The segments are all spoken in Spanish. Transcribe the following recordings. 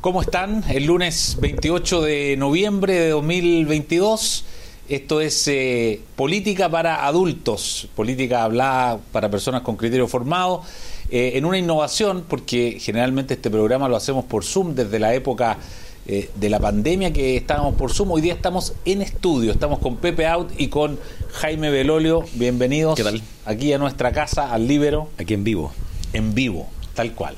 ¿Cómo están? El lunes 28 de noviembre de 2022. Esto es eh, política para adultos, política hablada para personas con criterio formado, eh, en una innovación, porque generalmente este programa lo hacemos por Zoom desde la época eh, de la pandemia que estábamos por Zoom. Hoy día estamos en estudio, estamos con Pepe Out y con Jaime Belolio. Bienvenidos ¿Qué tal? aquí a nuestra casa, al Libero, Aquí en vivo. en vivo, tal cual.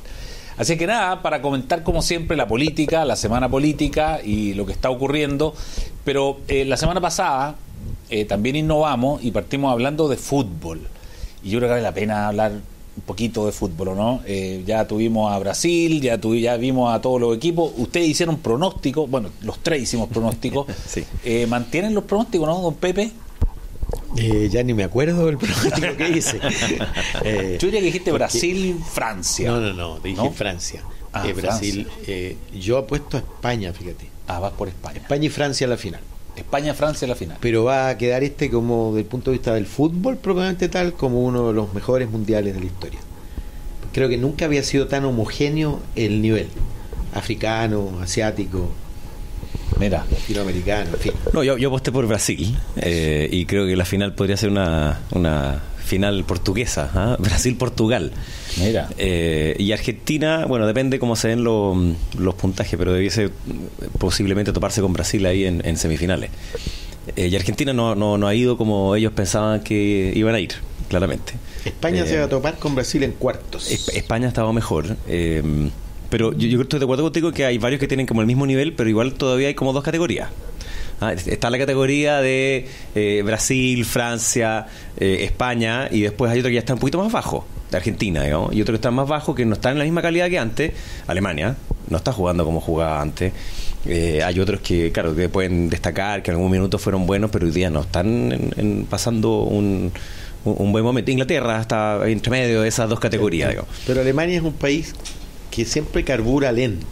Así que nada, para comentar como siempre la política, la semana política y lo que está ocurriendo, pero eh, la semana pasada eh, también innovamos y partimos hablando de fútbol. Y yo creo que vale la pena hablar un poquito de fútbol, ¿o ¿no? Eh, ya tuvimos a Brasil, ya, tuvi- ya vimos a todos los equipos. Ustedes hicieron pronósticos, bueno, los tres hicimos pronósticos. Sí. Eh, ¿Mantienen los pronósticos, no, don Pepe? Eh, ya ni me acuerdo del pronóstico que hice. Eh, Yo diría que dijiste porque- Brasil, Francia. No, no, no, dije ¿No? Francia. Ah, Eh, Brasil. eh, yo apuesto a España, fíjate. Ah, vas por España. España y Francia a la final. España-Francia la final. Pero va a quedar este como, desde el punto de vista del fútbol, propiamente tal, como uno de los mejores mundiales de la historia. Creo que nunca había sido tan homogéneo el nivel. Africano, asiático, Mira, latinoamericano, en fin. No, yo, yo aposté por Brasil eh, y creo que la final podría ser una, una final portuguesa, ¿ah? Brasil-Portugal. mira. Eh, y Argentina, bueno, depende cómo se den los, los puntajes, pero debiese posiblemente toparse con Brasil ahí en, en semifinales. Eh, y Argentina no, no, no ha ido como ellos pensaban que iban a ir, claramente. España Eh, se va a topar con Brasil en cuartos. Esp- España ha estado mejor. Pero yo, yo estoy de acuerdo contigo que hay varios que tienen como el mismo nivel, pero igual todavía hay como dos categorías. Ah, es- está la categoría de eh, Brasil, Francia, eh, España, y después hay otro que ya está un poquito más bajo, de Argentina, digamos, y otro que está más bajo, que no está en la misma calidad que antes, Alemania, no está jugando como jugaba antes. Eh, hay otros que, claro, que pueden destacar, que en algún minuto fueron buenos, pero hoy día no están en- en- pasando un, un- un buen momento. Inglaterra está entre medio de esas dos categorías, digamos. Pero Alemania es un país que siempre carbura lento.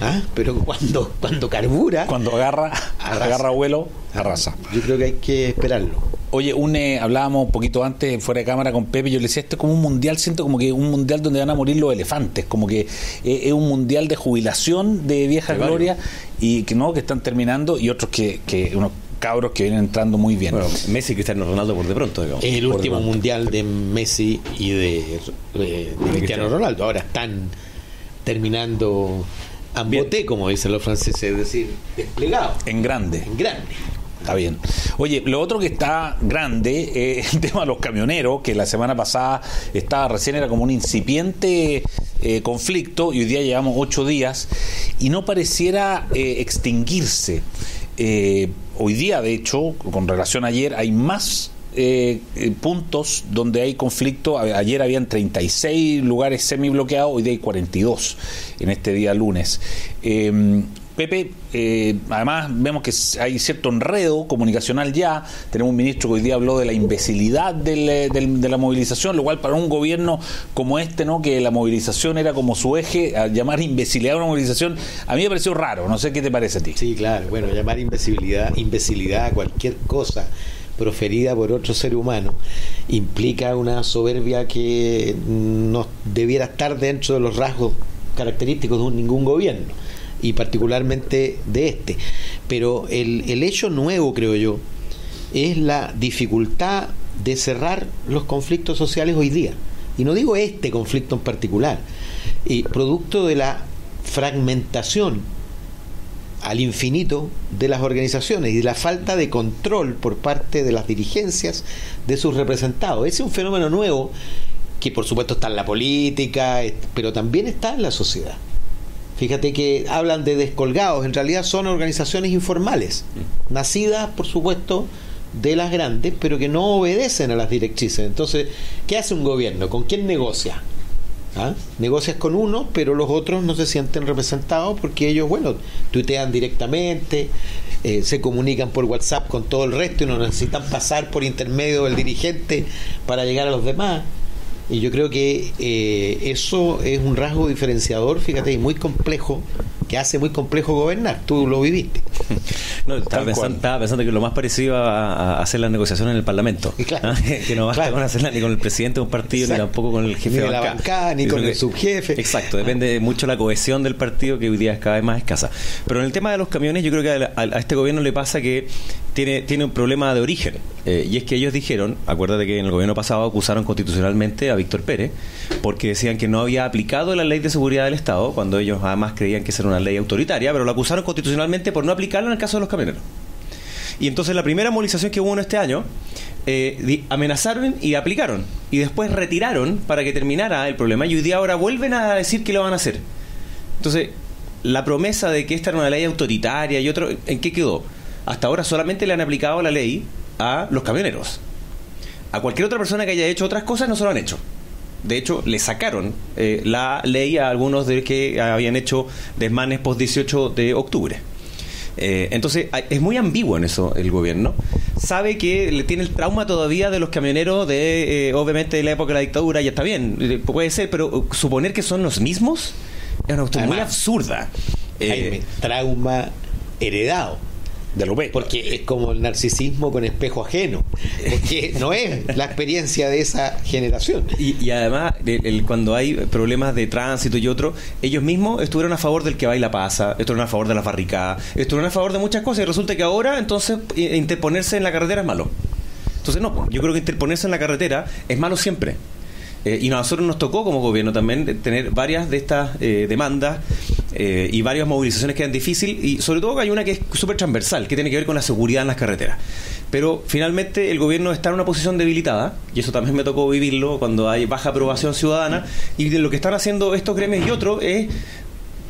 ¿Ah? Pero cuando, cuando carbura, Cuando agarra, Arrasa. agarra vuelo, arrasa. yo creo que hay que esperarlo. Oye, un, eh, hablábamos un poquito antes, fuera de cámara, con Pepe. Yo le decía, esto es como un mundial, siento como que un mundial donde van a morir los elefantes. Como que eh, es un mundial de jubilación de vieja De varios. gloria y que no, que están terminando y otros que, que unos cabros que vienen entrando muy bien. Bueno, Messi y Cristiano Ronaldo por de pronto, digamos. Es el último mundial de Messi y de, de- de Cristiano Ronaldo. Ahora están terminando amboté, como dicen los franceses, es decir, desplegado, en grande. en grande. Está bien. Oye, lo otro que está grande eh, es el tema de los camioneros, que la semana pasada estaba recién, era como un incipiente eh, conflicto y hoy día llevamos ocho días y no pareciera eh, extinguirse. Eh, hoy día, de hecho, con relación a ayer, hay más eh, eh, puntos donde hay conflicto. Ayer habían 36 lugares semibloqueados, hoy día hay 42 en este día lunes. Eh, Pepe, eh, además vemos que hay cierto enredo comunicacional ya. Tenemos un ministro que hoy día habló de la imbecilidad del, eh, de la movilización, lo cual para un gobierno como este, ¿no? que la movilización era como su eje, llamar imbecilidad a una movilización, a mí me pareció raro. No sé qué te parece a ti. Sí, claro. Bueno, llamar imbecilidad, imbecilidad a cualquier cosa proferida por otro ser humano implica una soberbia que no debiera estar dentro de los rasgos característicos de ningún gobierno y particularmente de este. Pero el, el hecho nuevo, creo yo, es la dificultad de cerrar los conflictos sociales hoy día. Y no digo este conflicto en particular, y producto de la fragmentación al infinito de las organizaciones y de la falta de control por parte de las dirigencias de sus representados. Ese es un fenómeno nuevo que por supuesto está en la política, pero también está en la sociedad. Fíjate que hablan de descolgados, en realidad son organizaciones informales, nacidas por supuesto de las grandes, pero que no obedecen a las directrices. Entonces, ¿qué hace un gobierno? ¿Con quién negocia? ¿Ah? Negocias con uno, pero los otros no se sienten representados porque ellos, bueno, tuitean directamente, eh, se comunican por WhatsApp con todo el resto y no necesitan pasar por intermedio del dirigente para llegar a los demás. Y yo creo que eh, eso es un rasgo diferenciador, fíjate, y muy complejo que hace muy complejo gobernar. Tú lo viviste. No, estaba, pensando, estaba, pensando, que lo más parecido a, hacer las negociaciones en el Parlamento. Claro, que no basta con hacerla ni con el presidente de un partido, ni tampoco con el jefe ni de, la bancada, ni con el subjefe. Exacto, depende mucho la cohesión del partido, que hoy día es cada vez más escasa. Pero en el tema de los camiones, yo creo que a, a este gobierno le pasa que tiene, tiene un problema de origen. Eh, y es que ellos dijeron, acuérdate que en el gobierno pasado acusaron constitucionalmente a Víctor Pérez, porque decían que no había aplicado la ley de seguridad del Estado, cuando ellos además creían que esa era una ley autoritaria, pero lo acusaron constitucionalmente por no aplicarla en el caso de los camioneros. Y entonces la primera movilización que hubo en este año, eh, amenazaron y aplicaron. Y después retiraron para que terminara el problema. Y hoy día ahora vuelven a decir que lo van a hacer. Entonces, la promesa de que esta era una ley autoritaria y otro, ¿en qué quedó? Hasta ahora solamente le han aplicado la ley a los camioneros. A cualquier otra persona que haya hecho otras cosas no se lo han hecho. De hecho, le sacaron eh, la ley a algunos de que habían hecho desmanes post 18 de octubre. Eh, entonces, es muy ambiguo en eso el gobierno. Sabe que le tiene el trauma todavía de los camioneros de, eh, obviamente, de la época de la dictadura, ya está bien, eh, puede ser, pero suponer que son los mismos es una cuestión muy absurda. trauma heredado de lo. Porque es como el narcisismo con espejo ajeno. Porque no es la experiencia de esa generación. Y, además, el, cuando hay problemas de tránsito y otro, ellos mismos estuvieron a favor del que baila pasa, estuvieron a favor de las barricadas, estuvieron a favor de muchas cosas y resulta que ahora entonces interponerse en la carretera es malo. Entonces no, yo creo que interponerse en la carretera es malo siempre. Eh, y a nosotros nos tocó como gobierno también tener varias de estas eh, demandas eh, y varias movilizaciones que eran difíciles y sobre todo hay una que es súper transversal, que tiene que ver con la seguridad en las carreteras. Pero finalmente el gobierno está en una posición debilitada, y eso también me tocó vivirlo cuando hay baja aprobación ciudadana, y de lo que están haciendo estos gremios y otros es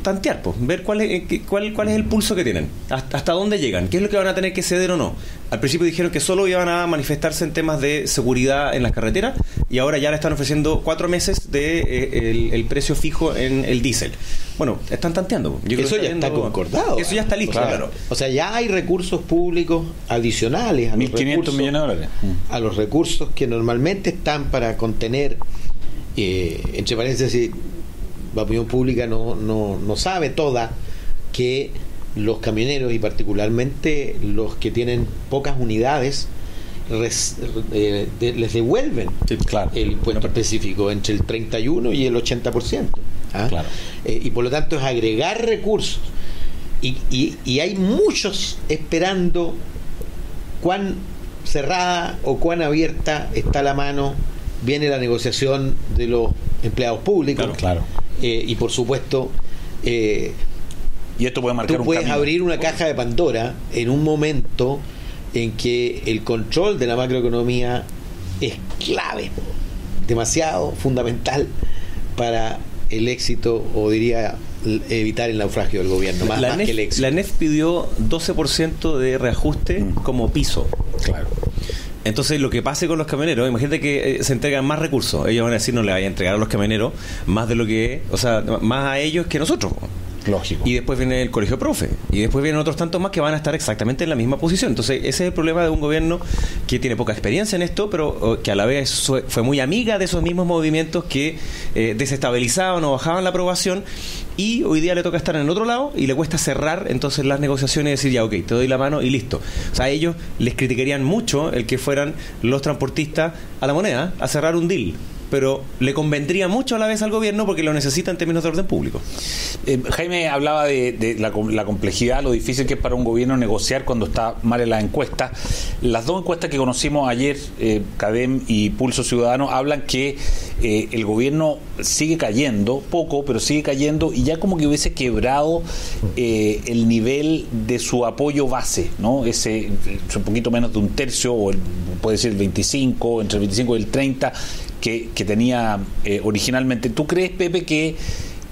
tantear, pues, ver cuál es, eh, cuál, cuál es el pulso que tienen, hasta, dónde llegan, qué es lo que van a tener que ceder o no. Al principio dijeron que solo iban a manifestarse en temas de seguridad en las carreteras y ahora ya le están ofreciendo cuatro meses de eh, el, precio fijo en el diésel. Bueno, están tanteando. eso ya está concordado. Eso ya está listo, claro. O sea, ya hay recursos públicos adicionales a los recursos, millones de dólares. A los recursos que normalmente están para contener, eh, entre paréntesis, la opinión pública no, no, no sabe toda que los camioneros y particularmente los que tienen pocas unidades eh, les devuelven el impuesto específico entre el 31 y el 80%. ¿ah? Claro. Eh, y por lo tanto es agregar recursos. Y, y, y, hay muchos esperando cuán cerrada o cuán abierta está la mano, viene la negociación de los empleados públicos. Claro, claro. Eh, y por supuesto eh, y esto puede marcar tú puedes abrir una caja de Pandora en un momento en que el control de la macroeconomía es clave, demasiado fundamental para el éxito o diría evitar el naufragio del gobierno, más, la, que el éxito. La NEF pidió 12% de reajuste mm. como piso. Claro. Entonces, lo que pase con los camioneros, imagínate que eh, se entregan más recursos. Ellos van a decir, no le vayan a entregar a los camioneros más de lo que, o sea, más a ellos que nosotros. Lógico. Y después viene el colegio profe. Y después vienen otros tantos más que van a estar exactamente en la misma posición. Entonces, ese es el problema de un gobierno que tiene poca experiencia en esto, pero que a la vez fue muy amiga de esos mismos movimientos que eh, desestabilizaban o bajaban la aprobación. Y hoy día le toca estar en el otro lado y le cuesta cerrar entonces las negociaciones y decir, ya, ok, te doy la mano y listo. O sea, a ellos les criticarían mucho el que fueran los transportistas a la moneda a cerrar un deal pero le convendría mucho a la vez al gobierno porque lo necesita en términos de orden público. Eh, Jaime hablaba de, la, complejidad, lo difícil que es para un gobierno negociar cuando está mal en la encuesta. Las dos encuestas que conocimos ayer, eh, CADEM y Pulso Ciudadano, hablan que eh, el gobierno sigue cayendo, poco, pero sigue cayendo y ya como que hubiese quebrado el nivel de su apoyo base, ¿no? Ese, un poquito menos de un tercio, o puede ser el 25, entre el 25 y el 30 que, tenía eh, originalmente. ¿Tú crees, Pepe, que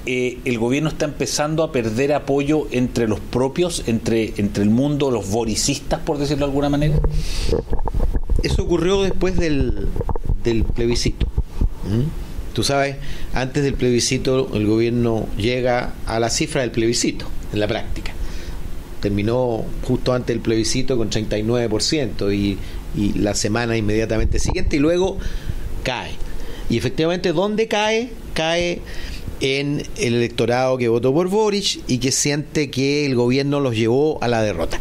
eh, el gobierno está empezando a perder apoyo entre los propios, entre, entre el mundo, los boricistas, por decirlo de alguna manera? Eso ocurrió después del, del plebiscito. Tú sabes, antes del plebiscito el gobierno llega a la cifra del plebiscito, en la práctica. Terminó justo antes del plebiscito con 39% y, y la semana inmediatamente siguiente y luego cae. Y efectivamente, ¿dónde cae? Cae en el electorado que votó por Boric y que siente que el gobierno los llevó a la derrota.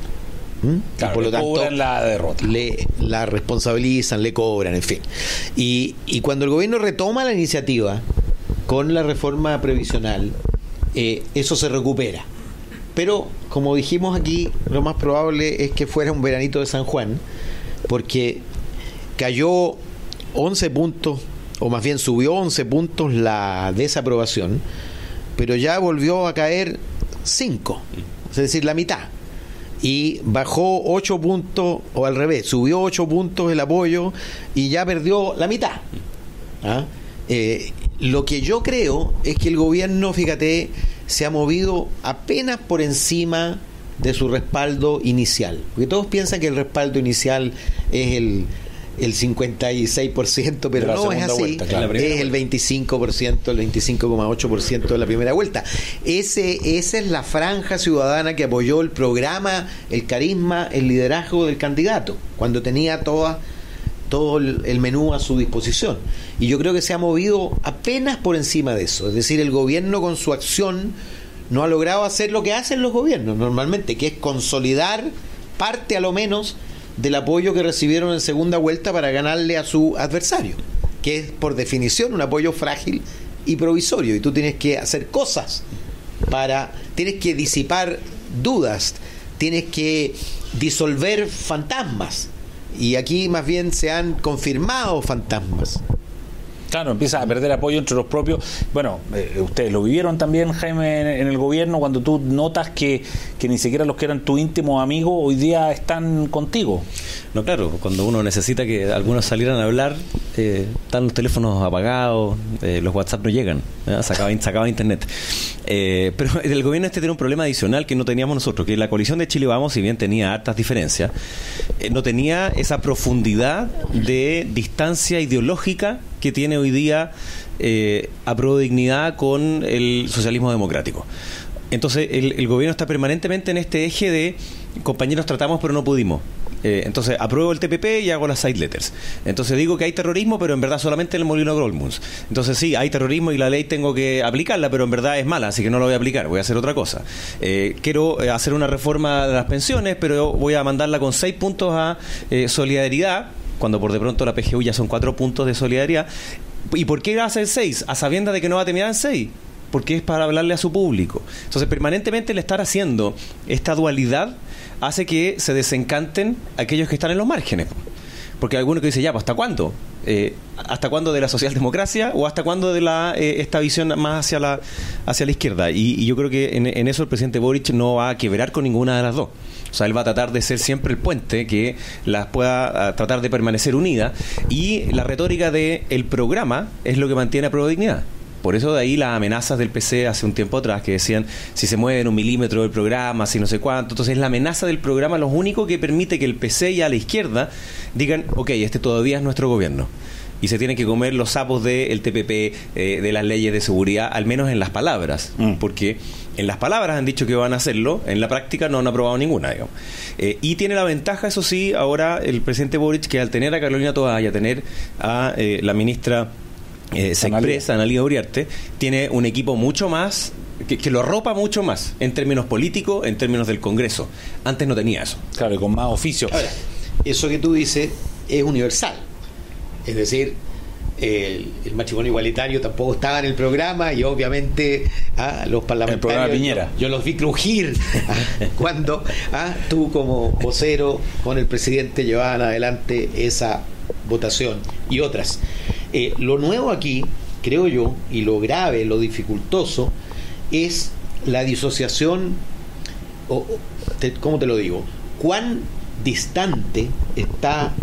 ¿Mm? Claro, por lo tanto, cobran la derrota. le la responsabilizan, le cobran, en fin. Y, y cuando el gobierno retoma la iniciativa con la reforma previsional, eh, eso se recupera. Pero, como dijimos aquí, lo más probable es que fuera un veranito de San Juan, porque cayó 11 puntos, o más bien subió 11 puntos la desaprobación, pero ya volvió a caer 5, es decir, la mitad. Y bajó 8 puntos, o al revés, subió 8 puntos el apoyo y ya perdió la mitad. ¿Ah? Eh, lo que yo creo es que el gobierno, fíjate, se ha movido apenas por encima de su respaldo inicial. Porque todos piensan que el respaldo inicial es el, el 56%, De pero la no es así. vuelta, claro. es el 25%, el 25,8% de la primera vuelta. Ese, esa es la franja ciudadana que apoyó el programa, el carisma, el liderazgo del candidato, cuando tenía toda todo el menú a su disposición. Y yo creo que se ha movido apenas por encima de eso. Es decir, el gobierno con su acción no ha logrado hacer lo que hacen los gobiernos normalmente, que es consolidar parte a lo menos del apoyo que recibieron en segunda vuelta para ganarle a su adversario, que es por definición un apoyo frágil y provisorio. Y tú tienes que hacer cosas para, tienes que disipar dudas, tienes que disolver fantasmas. Y aquí más bien se han confirmado fantasmas. Claro, empiezas a perder apoyo entre los propios. Bueno, eh, ustedes lo vivieron también, Jaime, en, el gobierno, cuando tú notas que, que ni siquiera los que eran tus íntimos amigos hoy día están contigo. No, claro, cuando uno necesita que algunos salieran a hablar, eh, están los teléfonos apagados, eh, los WhatsApp no llegan, ¿eh? se, acaba, internet. Pero el gobierno este tiene un problema adicional que no teníamos nosotros, que la coalición de Chile Vamos, si bien tenía hartas diferencias, no tenía esa profundidad de distancia ideológica que tiene hoy día eh, a pro dignidad con el socialismo democrático. Entonces el, el gobierno está permanentemente en este eje de compañeros tratamos pero no pudimos. Eh, entonces apruebo el TPP y hago las side letters. Entonces digo que hay terrorismo, pero en verdad solamente en el molino Grolmunds. Entonces sí, hay terrorismo y la ley tengo que aplicarla, pero en verdad es mala, así que no la voy a aplicar, voy a hacer otra cosa. Eh, quiero eh, hacer una reforma de las pensiones, pero voy a mandarla con seis puntos a eh, solidaridad, cuando por de pronto la PGU ya son cuatro puntos de solidaridad. ¿Y por qué hace el seis? A sabiendas de que no va a terminar en seis porque es para hablarle a su público. Entonces, permanentemente el estar haciendo esta dualidad hace que se desencanten aquellos que están en los márgenes. Porque hay alguno que dice, ya, pues, ¿hasta cuándo? Eh, ¿Hasta cuándo de la socialdemocracia o hasta cuándo de la eh, esta visión más hacia la hacia la izquierda? Y, y yo creo que en, en eso el presidente Boric no va a quebrar con ninguna de las dos. O sea, él va a tratar de ser siempre el puente que las pueda ah, tratar de permanecer unidas. Y la retórica del el programa es lo que mantiene a prueba de dignidad. Por eso de ahí las amenazas del PC hace un tiempo atrás que decían si se mueven un milímetro del programa, si no sé cuánto. Entonces la amenaza del programa lo único que permite que el PC y a la izquierda digan, ok, este todavía es nuestro gobierno. Y se tienen que comer los sapos del TPP, eh, de las leyes de seguridad, al menos en las palabras. Mm. Porque en las palabras han dicho que van a hacerlo, en la práctica no han aprobado ninguna, digamos. Eh, y tiene la ventaja, eso sí, ahora el presidente Boric, que al tener a Carolina Toa y a tener a eh, la ministra eh, se Analía. expresa, Analia Uriarte, tiene un equipo mucho más, que, que lo arropa mucho más, en términos políticos, en términos del Congreso. Antes no tenía eso. Claro, y con más oficio. Ahora, eso que tú dices es universal. Es decir, el, el matrimonio igualitario tampoco estaba en el programa y obviamente ah, los parlamentarios. programa Piñera. Yo, yo los vi crujir ah, cuando ah, tú, como vocero con el presidente, llevaban adelante esa votación y otras. Eh, lo nuevo aquí, creo yo, y lo grave, lo dificultoso, es la disociación o, o, te- ¿cómo te lo digo? ¿Cuán distante está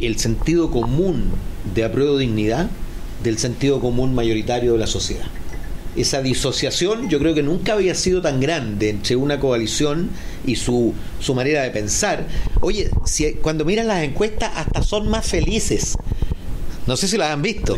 el sentido común de apruebo dignidad del sentido común mayoritario de la sociedad? Esa disociación yo creo que nunca había sido tan grande entre una coalición y su, su manera de pensar. Oye, si, cuando miras las encuestas hasta son más felices. No sé si las han visto,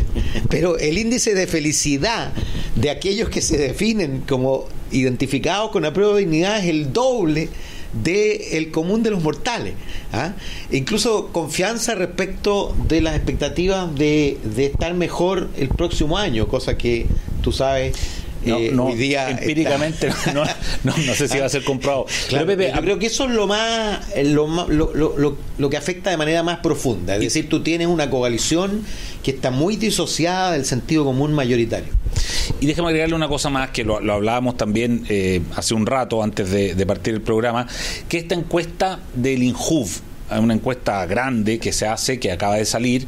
pero el índice de felicidad de aquellos que se definen como identificados con la prueba de dignidad es el doble del común de los mortales. ¿ah? Incluso confianza respecto de las expectativas de, de estar mejor el próximo año, cosa que tú sabes no, eh, no, hoy día empíricamente no, no, no sé si va a ser comprado. Claro, Pero, Pepe, yo creo que eso es lo más eh, lo, lo, lo- lo- lo que afecta de manera más profunda. Es decir, tú tienes una coalición que está muy disociada del sentido común mayoritario. Y déjame agregarle una cosa más que lo, lo hablábamos también eh, hace un rato antes de, de partir el programa, que esta encuesta del INJUV, una encuesta grande que se hace, que acaba de salir,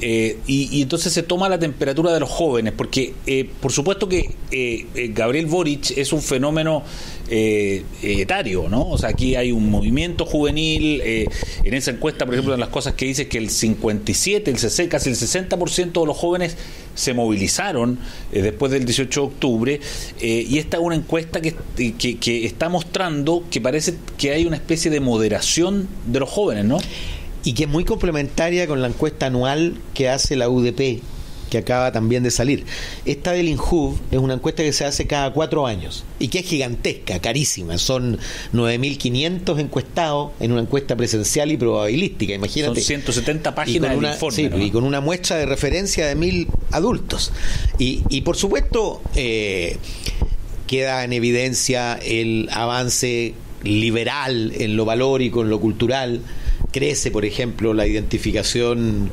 eh, y, y entonces se toma la temperatura de los jóvenes, porque eh, por supuesto que eh, eh, Gabriel Boric es un fenómeno eh, etario, ¿no? O sea, aquí hay un movimiento juvenil, eh, en esa encuesta, por ejemplo, en las cosas que dice que el 57, el 60, casi el 60% de los jóvenes se movilizaron después del 18 de octubre, y esta es una encuesta que, que está mostrando que parece que hay una especie de moderación de los jóvenes, ¿no? Y que es muy complementaria con la encuesta anual que hace la UDP, que acaba también de salir. Esta del INJUV es una encuesta que se hace cada cuatro años y que es gigantesca, carísima. Son 9.500 encuestados en una encuesta presencial y probabilística, imagínate. Son 170 y páginas con, del una, informe. sí, ¿no? y con una muestra de referencia de mil adultos. Y, y por supuesto, eh, queda en evidencia el avance liberal en lo valórico, en lo cultural. Crece, por ejemplo, la identificación.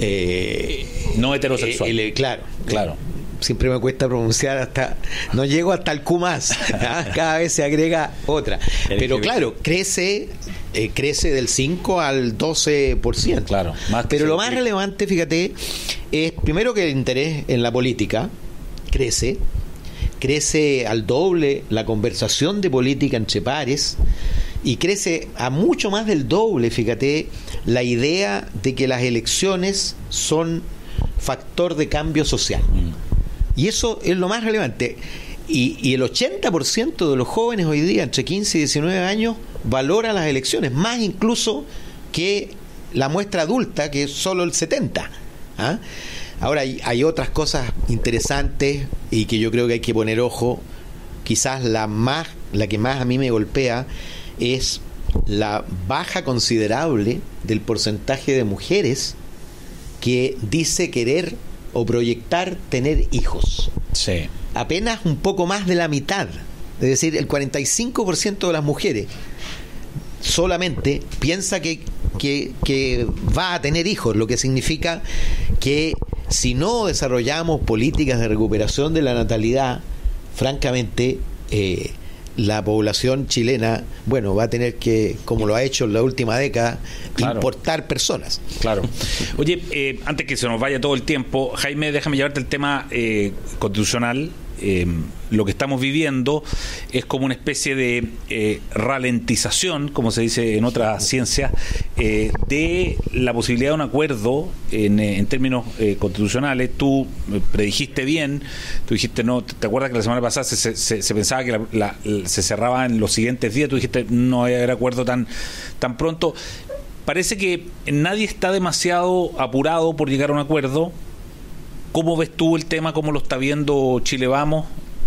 eh, No heterosexual. eh, el- claro, Claro. Siempre me cuesta pronunciar hasta. No llego hasta el Q más. ¿ah? Cada vez se agrega otra. Pero claro, crece eh, crece del 5 al 12%. Claro, más que Pero lo más relevante, fíjate, es primero que el interés en la política crece, crece al doble la conversación de política entre pares y crece a mucho más del doble, fíjate, la idea de que las elecciones son factor de cambio social. Y eso es lo más relevante. Y, y el 80% de los jóvenes hoy día, entre 15 y 19 años, valora las elecciones, más incluso que la muestra adulta, que es solo el 70%. ¿ah? Ahora hay, hay otras cosas interesantes y que yo creo que hay que poner ojo. Quizás la más, la que más a mí me golpea es la baja considerable del porcentaje de mujeres que dice querer o proyectar tener hijos. Sí. Apenas un poco más de la mitad. Es decir, el 45% de las mujeres solamente piensa que, que, que va a tener hijos, lo que significa que si no desarrollamos políticas de recuperación de la natalidad, francamente, eh, la población chilena, bueno, va a tener que, como lo ha hecho en la última década, Claro. importar personas. Claro. Oye, eh, antes que se nos vaya todo el tiempo, Jaime, déjame llevarte el tema eh, constitucional. Eh, lo que estamos viviendo es como una especie de eh, ralentización, como se dice en otras ciencias, eh, de la posibilidad de un acuerdo en, eh, en términos eh, constitucionales. Tú predijiste bien, tú dijiste, no, ¿te acuerdas que la semana pasada se, se- se pensaba que la- la- se cerraba en los siguientes días? Tú dijiste, no va a haber acuerdo tan, tan pronto. Parece que nadie está demasiado apurado por llegar a un acuerdo. ¿Cómo ves tú el tema? ¿Cómo lo está viendo Chile Vamos?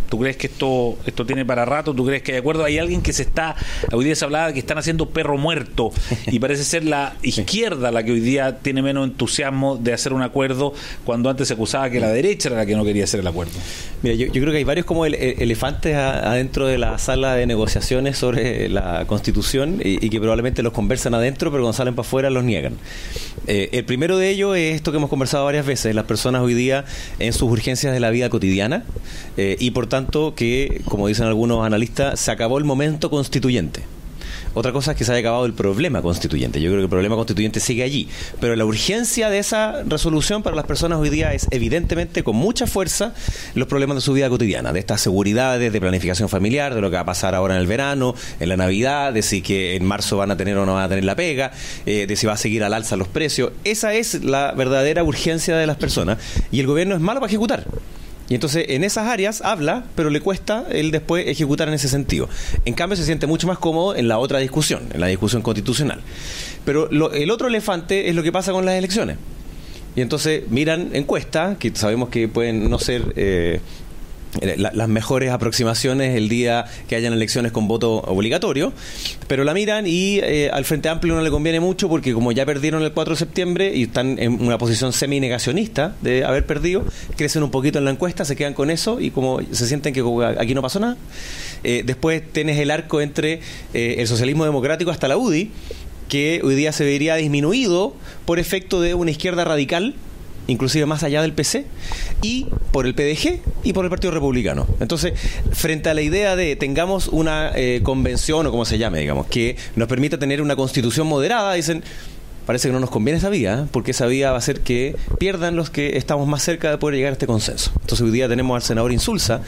¿Tú crees que esto esto tiene para rato? ¿Tú crees que hay acuerdo? Hay alguien que se está, hoy día se hablaba de que están haciendo perro muerto y parece ser la izquierda la que hoy día tiene menos entusiasmo de hacer un acuerdo cuando antes se acusaba que la derecha era la que no quería hacer el acuerdo. Mira, yo, yo creo que hay varios como ele- ele- elefantes adentro de la sala de negociaciones sobre la constitución y, y que probablemente los conversan adentro, pero cuando salen para afuera los niegan. Eh, el primero de ellos es esto que hemos conversado varias veces, las personas hoy día en sus urgencias de la vida cotidiana eh, y por tanto que, como dicen algunos analistas, se acabó el momento constituyente. Otra cosa es que se haya acabado el problema constituyente. Yo creo que el problema constituyente sigue allí. Pero la urgencia de esa resolución para las personas hoy día es evidentemente con mucha fuerza los problemas de su vida cotidiana, de estas seguridades, de planificación familiar, de lo que va a pasar ahora en el verano, en la Navidad, de si que en marzo van a tener o no van a tener la pega, eh, de si va a seguir al alza los precios. Esa es la verdadera urgencia de las personas. Y el gobierno es malo para ejecutar. Y entonces en esas áreas habla, pero le cuesta el después ejecutar en ese sentido. En cambio se siente mucho más cómodo en la otra discusión, en la discusión constitucional. Pero lo- el otro elefante es lo que pasa con las elecciones. Y entonces miran encuestas, que sabemos que pueden no ser eh, eh, las mejores aproximaciones el día que hayan elecciones con voto obligatorio, pero la miran y eh, al Frente Amplio no le conviene mucho porque como ya perdieron el 4 de septiembre y están en una posición semi-negacionista de haber perdido, crecen un poquito en la encuesta, se quedan con eso y como se sienten que aquí no pasó nada. Eh, después tienes el arco entre el socialismo democrático hasta la UDI, que hoy día se vería disminuido por efecto de una izquierda radical inclusive más allá del PC, y por el PDG y por el Partido Republicano. Entonces, frente a la idea de tengamos una eh, convención o como se llame, digamos, que nos permita tener una constitución moderada, dicen, parece que no nos conviene esa vía, ¿eh? porque esa vía va a hacer que pierdan los que estamos más cerca de poder llegar a este consenso. Entonces hoy día tenemos al senador Insulza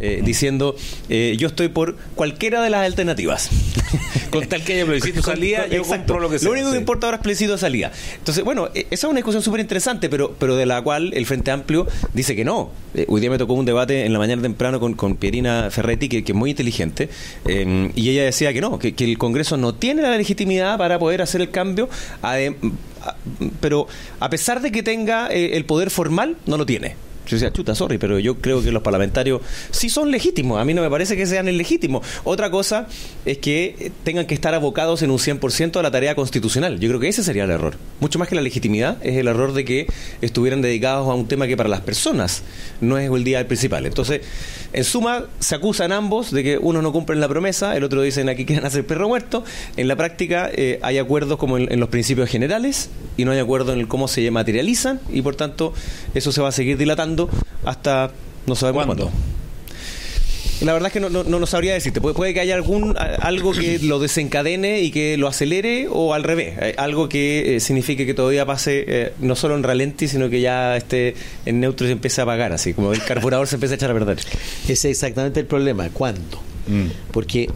eh, diciendo, eh, yo estoy por cualquiera de las alternativas. Con tal que haya plebiscito salida, yo compro lo que sea. Lo único que importa ahora es plebiscito de salida. Entonces, bueno, esa es una discusión súper interesante, pero, pero de la cual el Frente Amplio dice que no. hoy día me tocó un debate en la mañana temprano con, con Pierina Ferretti, que, es muy inteligente, y ella decía que no, que, que, el Congreso no tiene la legitimidad para poder hacer el cambio. Además, pero a pesar de que tenga eh, el poder formal, no lo tiene. Yo decía, chuta, sorry, pero yo creo que los parlamentarios sí son legítimos. A mí no me parece que sean ilegítimos. Otra cosa es que tengan que estar abocados en un 100% a la tarea constitucional. Yo creo que ese sería el error. Mucho más que la legitimidad, es el error de que estuvieran dedicados a un tema que para las personas no es el día principal. Entonces, en suma, se acusan ambos de que uno no cumplen la promesa, el otro dicen aquí quieren hacer perro muerto. En la práctica eh, hay acuerdos como en, los principios generales y no hay acuerdo en el cómo se materializan y por tanto eso se va a seguir dilatando hasta no sabemos cuándo. La verdad es que no, no, no sabría decirte. Puede, puede, que haya algún algo que lo desencadene y que lo acelere o al revés. Eh, algo que eh, signifique que todavía pase eh, no solo en ralenti, sino que ya esté en neutro y se empiece a apagar, así como el carburador se empieza a echar a perder. Ese es exactamente el problema. ¿Cuándo? Mm. Porque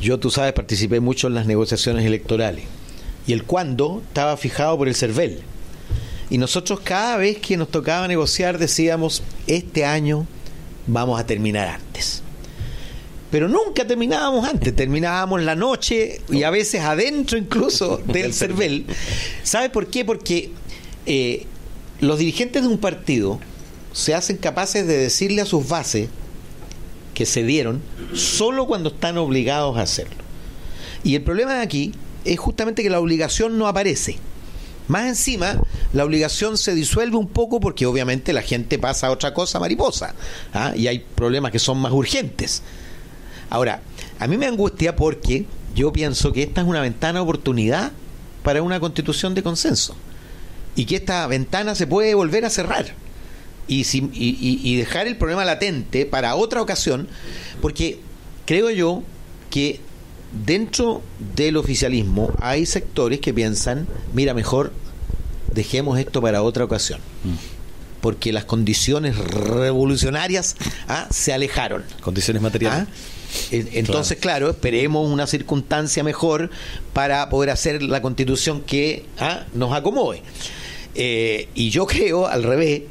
yo, tú sabes, participé mucho en las negociaciones electorales. Y el cuándo estaba fijado por el CERVEL. Y nosotros cada vez que nos tocaba negociar decíamos, este año vamos a terminar antes. Pero nunca terminábamos antes, terminábamos la noche y a veces adentro incluso del CERVEL. ¿Sabe por qué? Porque eh, los dirigentes de un partido se hacen capaces de decirle a sus bases que se dieron solo cuando están obligados a hacerlo. Y el problema de aquí es justamente que la obligación no aparece. Más encima, la obligación se disuelve un poco porque obviamente la gente pasa a otra cosa mariposa ¿ah? y hay problemas que son más urgentes. Ahora, a mí me angustia porque yo pienso que esta es una ventana de oportunidad para una constitución de consenso y que esta ventana se puede volver a cerrar y, y dejar el problema latente para otra ocasión porque creo yo que dentro del oficialismo hay sectores que piensan, mira, mejor dejemos esto para otra ocasión. Porque las condiciones revolucionarias ¿ah? se alejaron. Condiciones materiales. ¿Ah? Entonces, claro. esperemos una circunstancia mejor para poder hacer la constitución que ¿ah? nos acomode. Eh, y yo creo, al revés,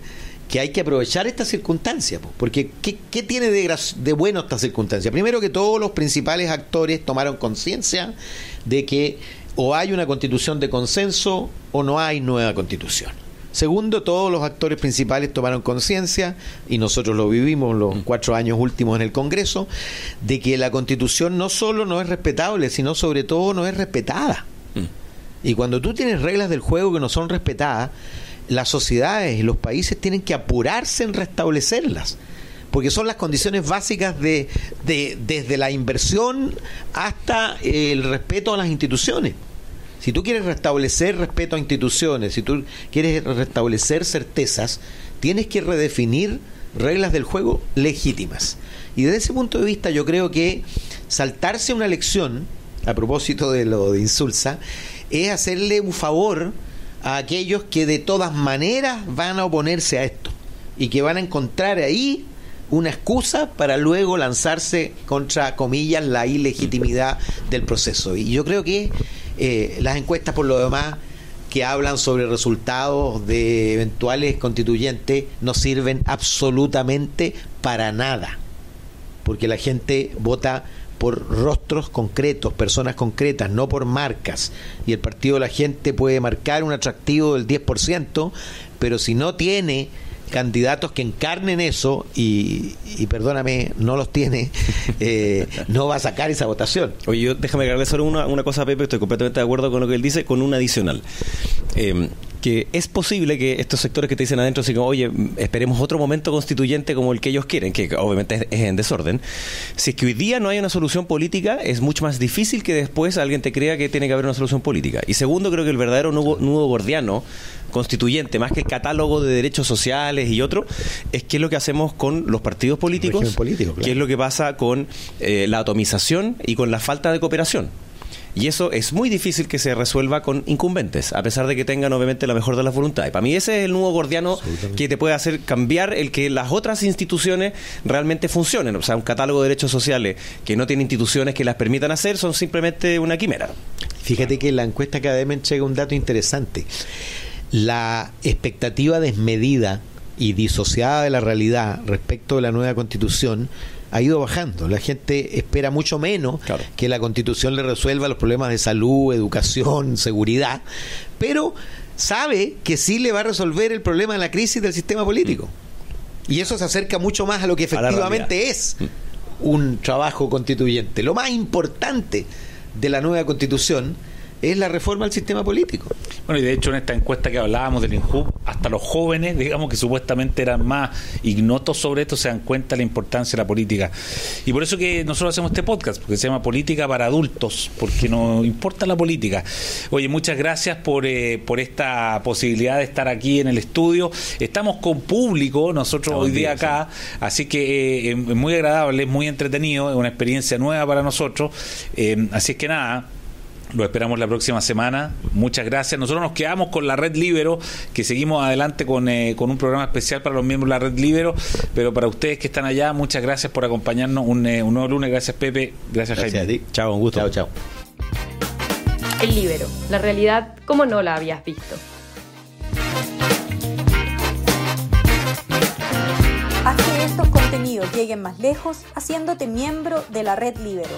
que hay que aprovechar esta circunstancia, porque ¿qué, tiene de, de, bueno esta circunstancia? Primero que todos los principales actores tomaron conciencia de que o hay una constitución de consenso o no hay nueva constitución. Segundo, todos los actores principales tomaron conciencia, y nosotros lo vivimos los mm. cuatro años últimos en el Congreso, de que la constitución no solo no es respetable, sino sobre todo no es respetada. Mm. Y cuando tú tienes reglas del juego que no son respetadas, las sociedades y los países tienen que apurarse en restablecerlas, porque son las condiciones básicas de, desde la inversión hasta el respeto a las instituciones. Si tú quieres restablecer respeto a instituciones, si tú quieres restablecer certezas, tienes que redefinir reglas del juego legítimas. Y desde ese punto de vista yo creo que saltarse una elección, a propósito de lo de Insulsa, es hacerle un favor a aquellos que de todas maneras van a oponerse a esto y que van a encontrar ahí una excusa para luego lanzarse contra comillas la ilegitimidad del proceso. Y yo creo que eh, las encuestas por lo demás que hablan sobre resultados de eventuales constituyentes no sirven absolutamente para nada, porque la gente vota por rostros concretos, personas concretas, no por marcas. Y el partido de la gente puede marcar un atractivo del 10%, pero si no tiene candidatos que encarnen eso y, perdóname, no los tiene, eh, no va a sacar esa votación. Oye, yo déjame agregarle solo una, una cosa a Pepe, estoy completamente de acuerdo con lo que él dice, con un adicional. Eh, que es posible que estos sectores que te dicen adentro, así como, oye, esperemos otro momento constituyente como el que ellos quieren, que obviamente es, en desorden, si es que hoy día no hay una solución política, es mucho más difícil que después alguien te crea que tiene que haber una solución política. Y segundo, creo que el verdadero nudo, gordiano constituyente, más que el catálogo de derechos sociales y otro, es qué es lo que hacemos con los partidos políticos, qué es lo que pasa con eh, la atomización y con la falta de cooperación. Y eso es muy difícil que se resuelva con incumbentes, a pesar de que tengan obviamente la mejor de las voluntades. Para mí ese es el nuevo gordiano que te puede hacer cambiar el que las otras instituciones realmente funcionen. O sea, un catálogo de derechos sociales que no tiene instituciones que las permitan hacer son simplemente una quimera. Fíjate que la encuesta Cademen llega un dato interesante. La expectativa desmedida y disociada de la realidad respecto de la nueva constitución ha ido bajando. La gente espera mucho menos que la constitución le resuelva los problemas de salud, educación, seguridad, pero sabe que sí le va a resolver el problema de la crisis del sistema político. Mm. Y eso se acerca mucho más a lo que efectivamente es mm. un trabajo constituyente. Lo más importante de la nueva constitución es la reforma al sistema político. Bueno, y de hecho en esta encuesta que hablábamos del INJUB, hasta los jóvenes, digamos que supuestamente eran más ignotos sobre esto, se dan cuenta de la importancia de la política. Y por eso que nosotros hacemos este podcast, porque se llama Política para Adultos, porque nos importa la política. Oye, muchas gracias por, eh, por esta posibilidad de estar aquí en el estudio. Estamos con público, nosotros hoy día acá, así que eh, es muy agradable, es muy entretenido, es una experiencia nueva para nosotros. Eh, así es que nada, lo esperamos la próxima semana. Muchas gracias. Nosotros nos quedamos con la Red Libero, que seguimos adelante con, eh, con un programa especial para los miembros de la Red Libero. Pero para ustedes que están allá, muchas gracias por acompañarnos un, eh, un nuevo lunes. Gracias, Pepe. Gracias, gracias Jaime. Chao, un gusto. Chao, chao. El Libero, la realidad como no la habías visto. Haz que estos contenidos lleguen más lejos haciéndote miembro de la Red Libero.